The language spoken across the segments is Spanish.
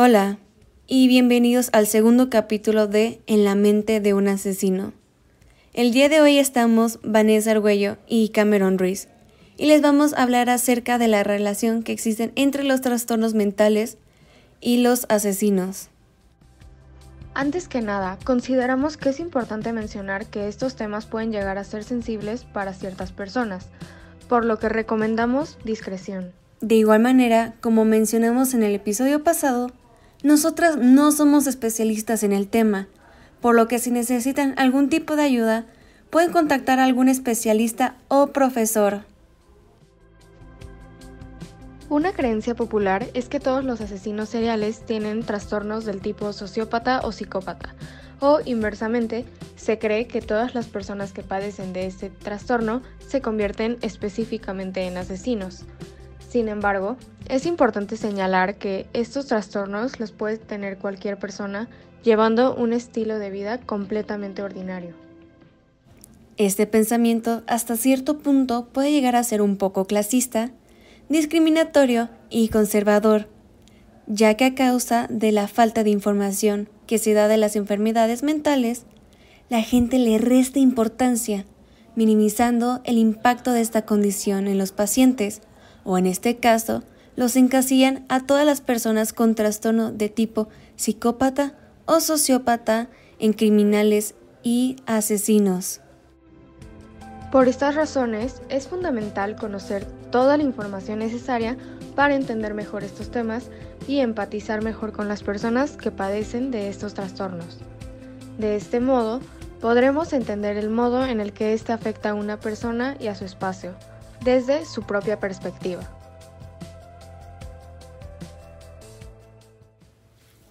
Hola y bienvenidos al segundo capítulo de En la mente de un asesino. El día de hoy estamos Vanessa Argüello y Cameron Ruiz y les vamos a hablar acerca de la relación que existe entre los trastornos mentales y los asesinos. Antes que nada, consideramos que es importante mencionar que estos temas pueden llegar a ser sensibles para ciertas personas, por lo que recomendamos discreción. De igual manera, como mencionamos en el episodio pasado, nosotras no somos especialistas en el tema, por lo que si necesitan algún tipo de ayuda, pueden contactar a algún especialista o profesor. Una creencia popular es que todos los asesinos seriales tienen trastornos del tipo sociópata o psicópata, o inversamente, se cree que todas las personas que padecen de este trastorno se convierten específicamente en asesinos. Sin embargo, es importante señalar que estos trastornos los puede tener cualquier persona llevando un estilo de vida completamente ordinario. Este pensamiento hasta cierto punto puede llegar a ser un poco clasista, discriminatorio y conservador, ya que a causa de la falta de información que se da de las enfermedades mentales, la gente le resta importancia, minimizando el impacto de esta condición en los pacientes o en este caso, los encasillan a todas las personas con trastorno de tipo psicópata o sociópata en criminales y asesinos. Por estas razones, es fundamental conocer toda la información necesaria para entender mejor estos temas y empatizar mejor con las personas que padecen de estos trastornos. De este modo, podremos entender el modo en el que éste afecta a una persona y a su espacio, desde su propia perspectiva.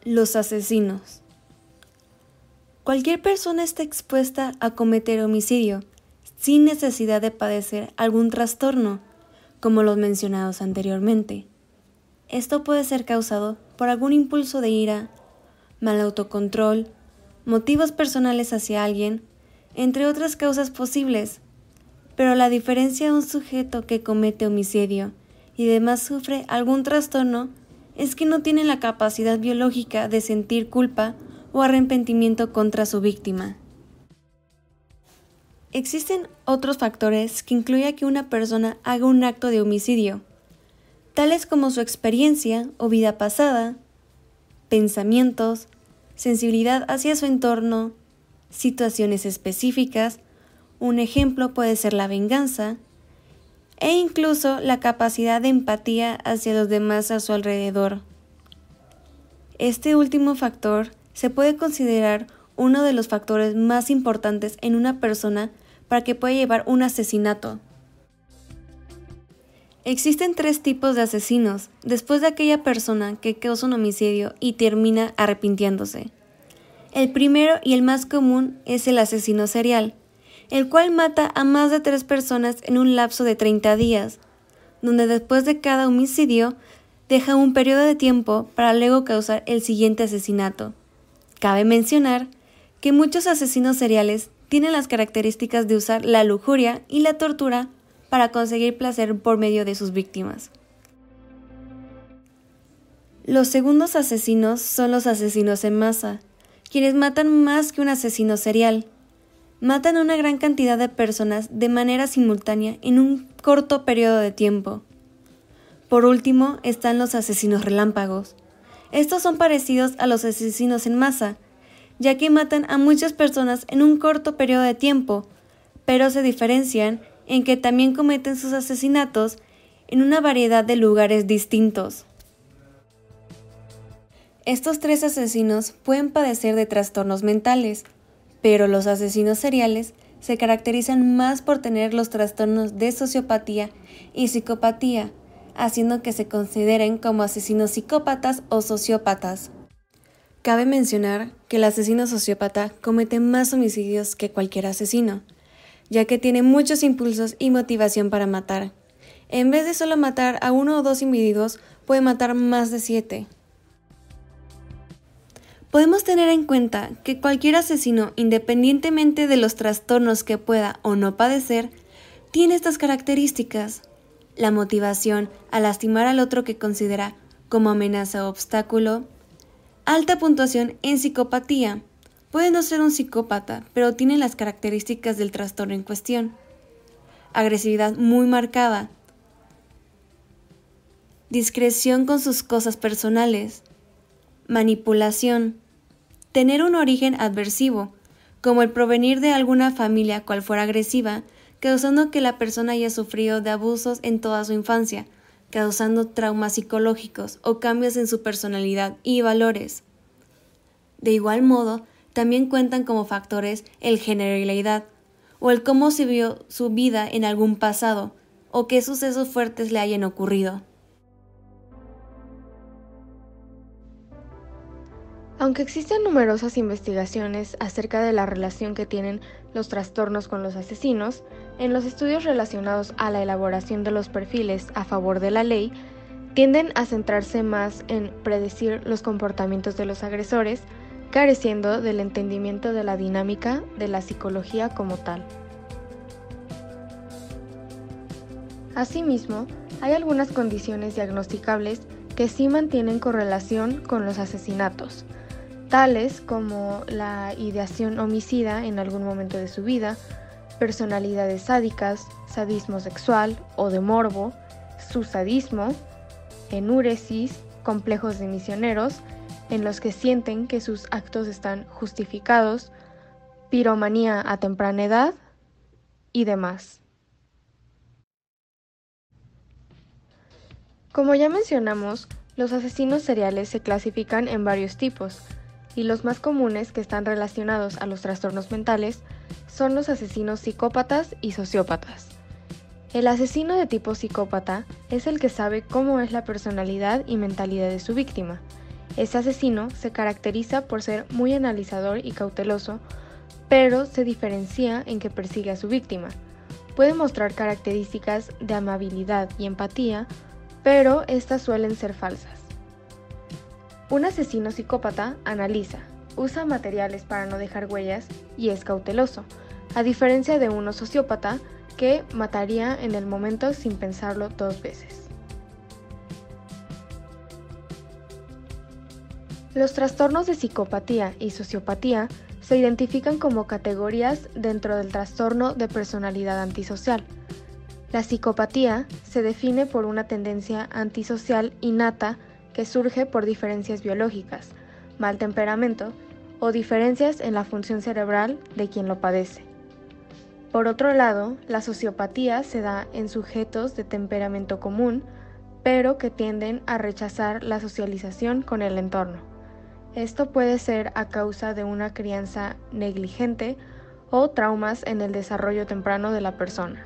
Los asesinos. Cualquier persona está expuesta a cometer homicidio sin necesidad de padecer algún trastorno, como los mencionados anteriormente. Esto puede ser causado por algún impulso de ira, mal autocontrol, motivos personales hacia alguien, entre otras causas posibles pero la diferencia de un sujeto que comete homicidio y demás sufre algún trastorno es que no tiene la capacidad biológica de sentir culpa o arrepentimiento contra su víctima. Existen otros factores que incluyen que una persona haga un acto de homicidio, tales como su experiencia o vida pasada, pensamientos, sensibilidad hacia su entorno, situaciones específicas un ejemplo puede ser la venganza e incluso la capacidad de empatía hacia los demás a su alrededor. Este último factor se puede considerar uno de los factores más importantes en una persona para que pueda llevar un asesinato. Existen tres tipos de asesinos después de aquella persona que causa un homicidio y termina arrepintiéndose. El primero y el más común es el asesino serial, el cual mata a más de tres personas en un lapso de 30 días, donde después de cada homicidio deja un periodo de tiempo para luego causar el siguiente asesinato. Cabe mencionar que muchos asesinos seriales tienen las características de usar la lujuria y la tortura para conseguir placer por medio de sus víctimas. Los segundos asesinos son los asesinos en masa, quienes matan más que un asesino serial, matan a una gran cantidad de personas de manera simultánea en un corto periodo de tiempo. Por último están los asesinos relámpagos. Estos son parecidos a los asesinos en masa, ya que matan a muchas personas en un corto periodo de tiempo, pero se diferencian en que también cometen sus asesinatos en una variedad de lugares distintos. Estos tres asesinos pueden padecer de trastornos mentales, pero los asesinos seriales se caracterizan más por tener los trastornos de sociopatía y psicopatía, haciendo que se consideren como asesinos psicópatas o sociópatas. Cabe mencionar que el asesino sociópata comete más homicidios que cualquier asesino, ya que tiene muchos impulsos y motivación para matar. En vez de solo matar a uno o dos individuos, puede matar más de siete. Podemos tener en cuenta que cualquier asesino, independientemente de los trastornos que pueda o no padecer, tiene estas características. La motivación a lastimar al otro que considera como amenaza o obstáculo, Alta puntuación en psicopatía. Puede no ser un psicópata, pero tiene las características del trastorno en cuestión. Agresividad muy marcada. Discreción con sus cosas personales. Manipulación. Tener un origen adversivo, como el provenir de alguna familia cual fuera agresiva, causando que la persona haya sufrido de abusos en toda su infancia, causando traumas psicológicos o cambios en su personalidad y valores. De igual modo, también cuentan como factores el género y la edad, o el cómo se vio su vida en algún pasado, o qué sucesos fuertes le hayan ocurrido. Aunque existen numerosas investigaciones acerca de la relación que tienen los trastornos con los asesinos, en los estudios relacionados a la elaboración de los perfiles a favor de la ley, tienden a centrarse más en predecir los comportamientos de los agresores, careciendo del entendimiento de la dinámica de la psicología como tal. Asimismo, hay algunas condiciones diagnosticables que sí mantienen correlación con los asesinatos, tales como la ideación homicida en algún momento de su vida, personalidades sádicas, sadismo sexual o de morbo, su sadismo, enuresis, complejos de misioneros, en los que sienten que sus actos están justificados, piromanía a temprana edad y demás. Como ya mencionamos, los asesinos seriales se clasifican en varios tipos, y los más comunes que están relacionados a los trastornos mentales son los asesinos psicópatas y sociópatas. El asesino de tipo psicópata es el que sabe cómo es la personalidad y mentalidad de su víctima. Este asesino se caracteriza por ser muy analizador y cauteloso, pero se diferencia en que persigue a su víctima. Puede mostrar características de amabilidad y empatía, pero estas suelen ser falsas. Un asesino psicópata analiza, usa materiales para no dejar huellas y es cauteloso, a diferencia de uno sociópata que mataría en el momento sin pensarlo dos veces. Los trastornos de psicopatía y sociopatía se identifican como categorías dentro del trastorno de personalidad antisocial. La psicopatía se define por una tendencia antisocial innata que surge por diferencias biológicas, mal temperamento o diferencias en la función cerebral de quien lo padece. Por otro lado, la sociopatía se da en sujetos de temperamento común, pero que tienden a rechazar la socialización con el entorno. Esto puede ser a causa de una crianza negligente o traumas en el desarrollo temprano de la persona.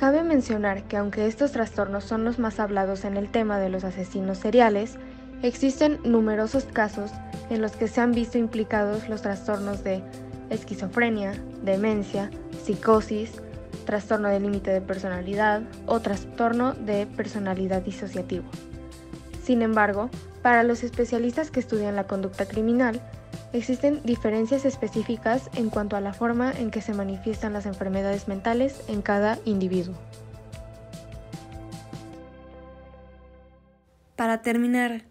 Cabe mencionar que aunque estos trastornos son los más hablados en el tema de los asesinos seriales, existen numerosos casos en los que se han visto implicados los trastornos de esquizofrenia, demencia, psicosis, trastorno de límite de personalidad o trastorno de personalidad disociativo. Sin embargo, para los especialistas que estudian la conducta criminal, Existen diferencias específicas en cuanto a la forma en que se manifiestan las enfermedades mentales en cada individuo. Para terminar,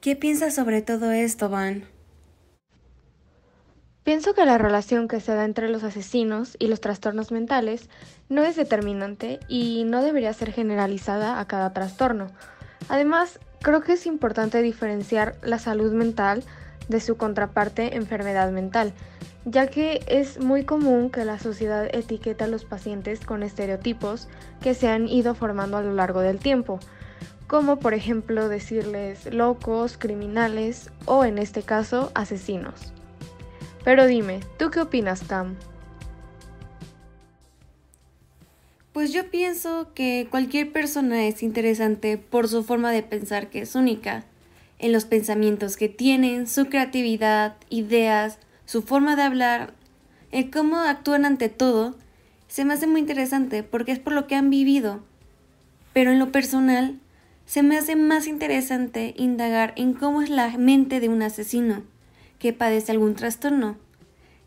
¿qué piensas sobre todo esto, Van? Pienso que la relación que se da entre los asesinos y los trastornos mentales no es determinante y no debería ser generalizada a cada trastorno. Además, creo que es importante diferenciar la salud mental de su contraparte enfermedad mental, ya que es muy común que la sociedad etiqueta a los pacientes con estereotipos que se han ido formando a lo largo del tiempo, como por ejemplo decirles locos, criminales o en este caso asesinos. Pero dime, ¿tú qué opinas, Cam? Pues yo pienso que cualquier persona es interesante por su forma de pensar que es única en los pensamientos que tienen, su creatividad, ideas, su forma de hablar, el cómo actúan ante todo, se me hace muy interesante porque es por lo que han vivido. Pero en lo personal, se me hace más interesante indagar en cómo es la mente de un asesino que padece algún trastorno,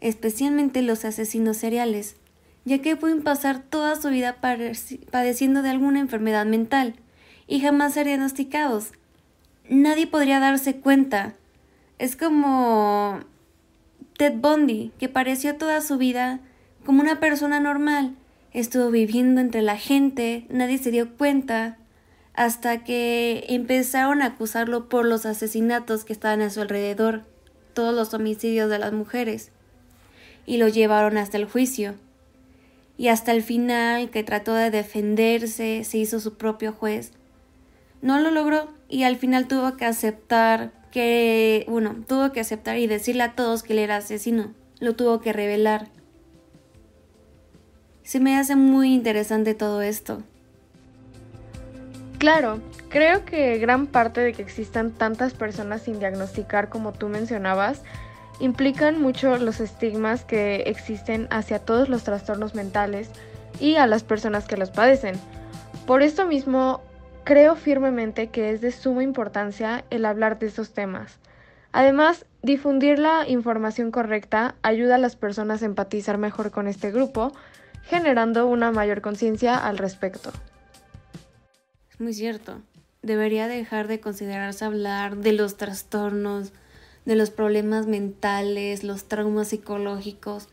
especialmente los asesinos seriales, ya que pueden pasar toda su vida padeciendo de alguna enfermedad mental y jamás ser diagnosticados. Nadie podría darse cuenta. Es como Ted Bundy, que pareció toda su vida como una persona normal. Estuvo viviendo entre la gente, nadie se dio cuenta, hasta que empezaron a acusarlo por los asesinatos que estaban a su alrededor, todos los homicidios de las mujeres, y lo llevaron hasta el juicio. Y hasta el final, que trató de defenderse, se hizo su propio juez. No lo logró y al final tuvo que aceptar que, bueno, tuvo que aceptar y decirle a todos que él era asesino. Lo tuvo que revelar. Se me hace muy interesante todo esto. Claro, creo que gran parte de que existan tantas personas sin diagnosticar como tú mencionabas implican mucho los estigmas que existen hacia todos los trastornos mentales y a las personas que los padecen. Por esto mismo, creo firmemente que es de suma importancia el hablar de estos temas. Además, difundir la información correcta ayuda a las personas a empatizar mejor con este grupo, generando una mayor conciencia al respecto muy cierto. Debería dejar de considerarse hablar de los trastornos, de los problemas mentales, los traumas psicológicos,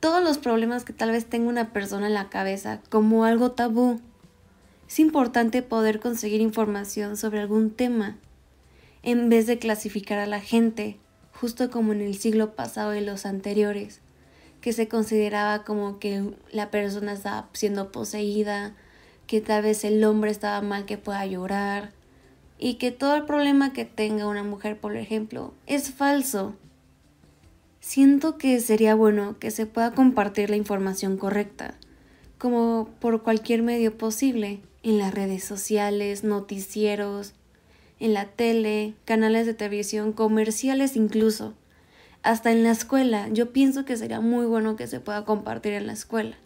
todos los problemas que tal vez tenga una persona en la cabeza como algo tabú. Es importante poder conseguir información sobre algún tema, en vez de clasificar a la gente, justo como en el siglo pasado y los anteriores, que se consideraba como que la persona estaba siendo poseída, que tal vez el hombre estaba mal que pueda llorar y que todo el problema que tenga una mujer, por ejemplo, es falso. Siento que sería bueno que se pueda compartir la información correcta, como por cualquier medio posible, en las redes sociales, noticieros, en la tele, canales de televisión, comerciales incluso. Hasta en la escuela, yo pienso que sería muy bueno que se pueda compartir en la escuela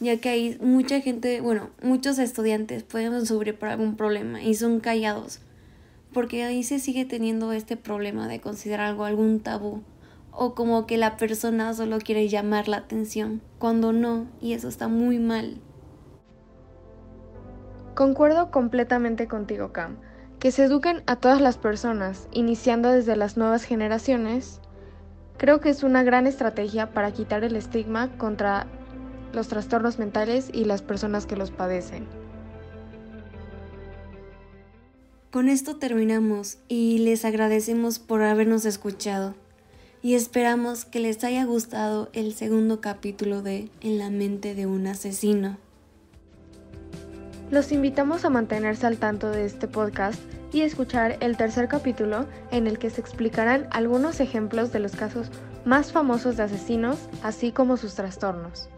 ya que hay mucha gente, bueno, muchos estudiantes pueden sufrir por algún problema y son callados, porque ahí se sigue teniendo este problema de considerar algo algún tabú o como que la persona solo quiere llamar la atención, cuando no, y eso está muy mal. Concuerdo completamente contigo, Cam. Que se eduquen a todas las personas, iniciando desde las nuevas generaciones, creo que es una gran estrategia para quitar el estigma contra los trastornos mentales y las personas que los padecen. Con esto terminamos y les agradecemos por habernos escuchado y esperamos que les haya gustado el segundo capítulo de En la mente de un asesino. Los invitamos a mantenerse al tanto de este podcast y escuchar el tercer capítulo en el que se explicarán algunos ejemplos de los casos más famosos de asesinos, así como sus trastornos.